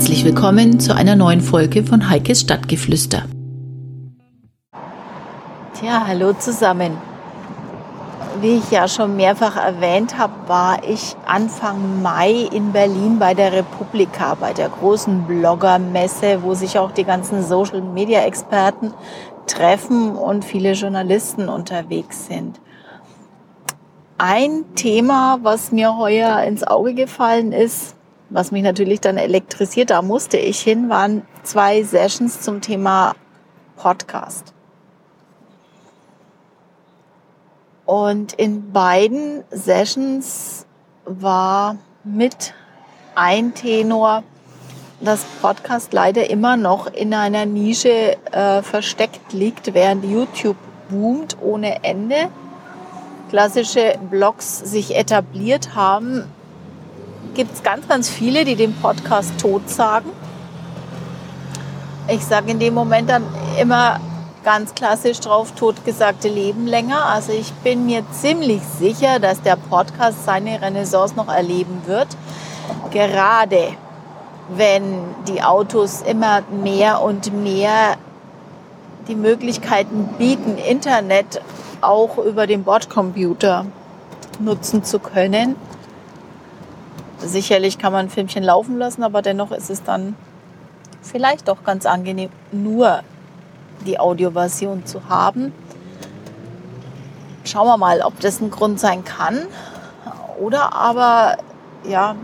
Herzlich willkommen zu einer neuen Folge von Heikes Stadtgeflüster. Tja, hallo zusammen. Wie ich ja schon mehrfach erwähnt habe, war ich Anfang Mai in Berlin bei der Republika, bei der großen Bloggermesse, wo sich auch die ganzen Social-Media-Experten treffen und viele Journalisten unterwegs sind. Ein Thema, was mir heuer ins Auge gefallen ist, was mich natürlich dann elektrisiert, da musste ich hin, waren zwei Sessions zum Thema Podcast. Und in beiden Sessions war mit ein Tenor, dass Podcast leider immer noch in einer Nische äh, versteckt liegt, während YouTube boomt ohne Ende. Klassische Blogs sich etabliert haben, gibt es ganz, ganz viele, die den Podcast tot sagen. Ich sage in dem Moment dann immer ganz klassisch drauf, totgesagte Leben länger. Also ich bin mir ziemlich sicher, dass der Podcast seine Renaissance noch erleben wird. Gerade wenn die Autos immer mehr und mehr die Möglichkeiten bieten, Internet auch über den Bordcomputer nutzen zu können Sicherlich kann man ein Filmchen laufen lassen, aber dennoch ist es dann vielleicht doch ganz angenehm, nur die Audioversion zu haben. Schauen wir mal, ob das ein Grund sein kann. Oder aber, ja,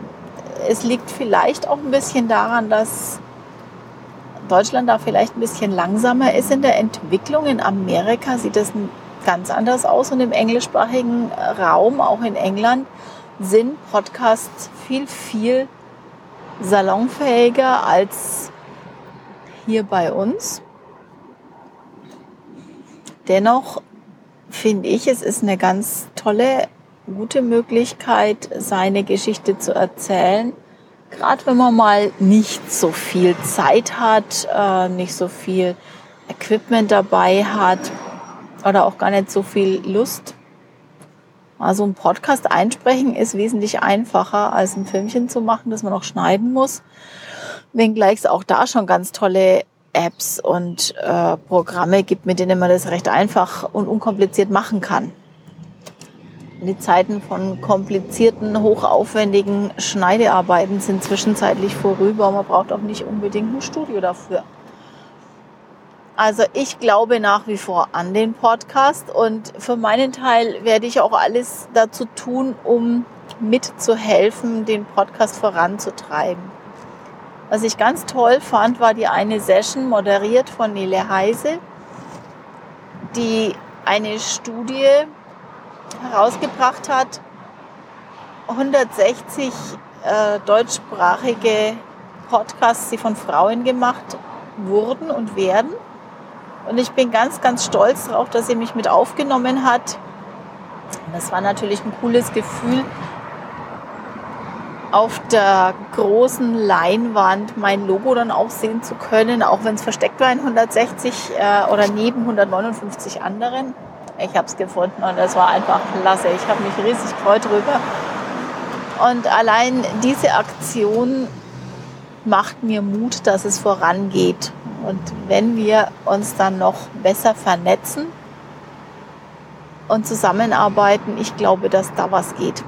es liegt vielleicht auch ein bisschen daran, dass Deutschland da vielleicht ein bisschen langsamer ist in der Entwicklung. In Amerika sieht das ganz anders aus und im englischsprachigen Raum, auch in England, sind Podcasts viel, viel salonfähiger als hier bei uns. Dennoch finde ich, es ist eine ganz tolle, gute Möglichkeit, seine Geschichte zu erzählen. Gerade wenn man mal nicht so viel Zeit hat, äh, nicht so viel Equipment dabei hat oder auch gar nicht so viel Lust also ein Podcast einsprechen ist wesentlich einfacher als ein Filmchen zu machen, das man noch schneiden muss. Wenngleich es auch da schon ganz tolle Apps und äh, Programme gibt, mit denen man das recht einfach und unkompliziert machen kann. Die Zeiten von komplizierten, hochaufwendigen Schneidearbeiten sind zwischenzeitlich vorüber und man braucht auch nicht unbedingt ein Studio dafür. Also ich glaube nach wie vor an den Podcast und für meinen Teil werde ich auch alles dazu tun, um mitzuhelfen, den Podcast voranzutreiben. Was ich ganz toll fand, war die eine Session moderiert von Nele Heise, die eine Studie herausgebracht hat, 160 äh, deutschsprachige Podcasts, die von Frauen gemacht wurden und werden. Und ich bin ganz, ganz stolz darauf, dass sie mich mit aufgenommen hat. Das war natürlich ein cooles Gefühl, auf der großen Leinwand mein Logo dann auch sehen zu können, auch wenn es versteckt war in 160 äh, oder neben 159 anderen. Ich habe es gefunden und es war einfach klasse. Ich habe mich riesig gefreut drüber. Und allein diese Aktion macht mir Mut, dass es vorangeht. Und wenn wir uns dann noch besser vernetzen und zusammenarbeiten, ich glaube, dass da was geht.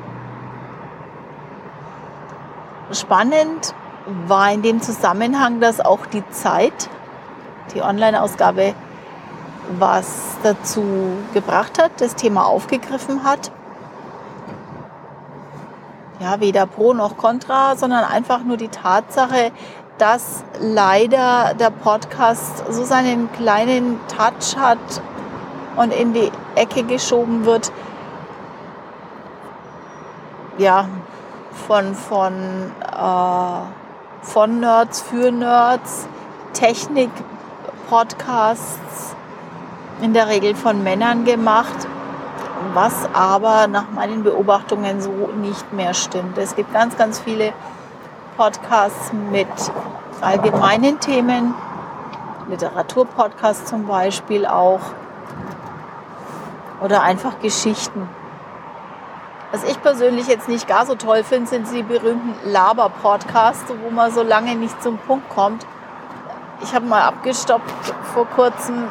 Spannend war in dem Zusammenhang, dass auch die Zeit, die Online-Ausgabe, was dazu gebracht hat, das Thema aufgegriffen hat. Ja, weder pro noch contra, sondern einfach nur die Tatsache, dass leider der Podcast so seinen kleinen Touch hat und in die Ecke geschoben wird. Ja, von, von, äh, von Nerds für Nerds, Technik-Podcasts, in der Regel von Männern gemacht, was aber nach meinen Beobachtungen so nicht mehr stimmt. Es gibt ganz, ganz viele Podcasts mit allgemeinen Themen, Literaturpodcasts zum Beispiel auch oder einfach Geschichten. Was ich persönlich jetzt nicht gar so toll finde, sind die berühmten Laber-Podcasts, wo man so lange nicht zum Punkt kommt. Ich habe mal abgestoppt vor kurzem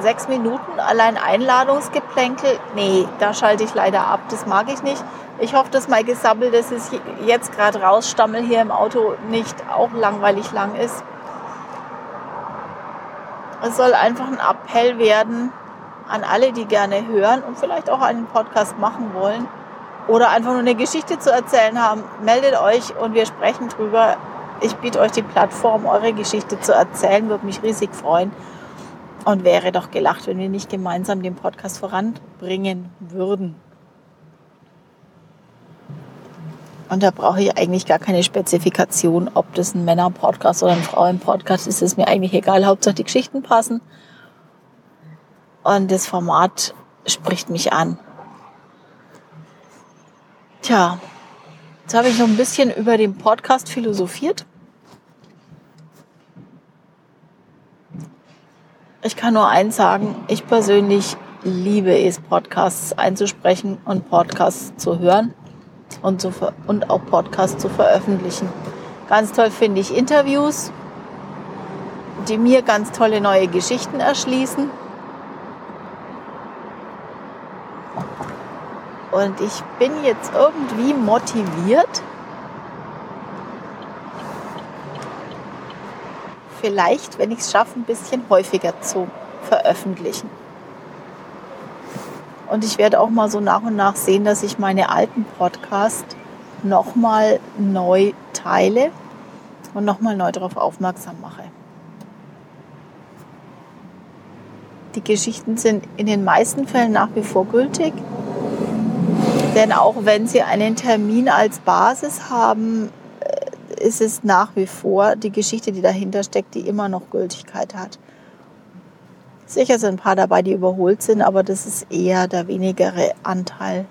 sechs Minuten allein Einladungsgeplänkel. Nee, da schalte ich leider ab. Das mag ich nicht. Ich hoffe, dass mein Gesabbel, das ich jetzt gerade rausstammel hier im Auto, nicht auch langweilig lang ist. Es soll einfach ein Appell werden an alle, die gerne hören und vielleicht auch einen Podcast machen wollen oder einfach nur eine Geschichte zu erzählen haben. Meldet euch und wir sprechen drüber. Ich biete euch die Plattform, eure Geschichte zu erzählen, würde mich riesig freuen. Und wäre doch gelacht, wenn wir nicht gemeinsam den Podcast voranbringen würden. Und da brauche ich eigentlich gar keine Spezifikation, ob das ein Männer-Podcast oder ein Frauen-Podcast ist. Ist mir eigentlich egal. Hauptsache die Geschichten passen. Und das Format spricht mich an. Tja, jetzt habe ich noch ein bisschen über den Podcast philosophiert. Ich kann nur eins sagen, ich persönlich liebe es, Podcasts einzusprechen und Podcasts zu hören und, zu und auch Podcasts zu veröffentlichen. Ganz toll finde ich Interviews, die mir ganz tolle neue Geschichten erschließen. Und ich bin jetzt irgendwie motiviert, vielleicht, wenn ich es schaffe, ein bisschen häufiger zu veröffentlichen. Und ich werde auch mal so nach und nach sehen, dass ich meine alten Podcasts nochmal neu teile und nochmal neu darauf aufmerksam mache. Die Geschichten sind in den meisten Fällen nach wie vor gültig. Denn auch wenn sie einen Termin als Basis haben, ist es nach wie vor die Geschichte, die dahinter steckt, die immer noch Gültigkeit hat. Sicher sind ein paar dabei, die überholt sind, aber das ist eher der wenigere Anteil.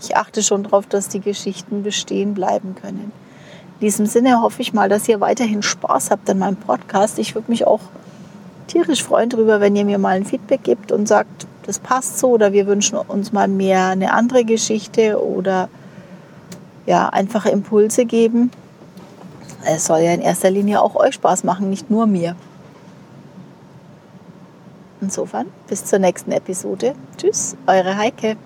Ich achte schon darauf, dass die Geschichten bestehen bleiben können. In diesem Sinne hoffe ich mal, dass ihr weiterhin Spaß habt an meinem Podcast. Ich würde mich auch tierisch freuen darüber, wenn ihr mir mal ein Feedback gebt und sagt, das passt so oder wir wünschen uns mal mehr eine andere Geschichte oder ja, einfache Impulse geben. Es soll ja in erster Linie auch euch Spaß machen, nicht nur mir. Insofern, bis zur nächsten Episode. Tschüss, eure Heike.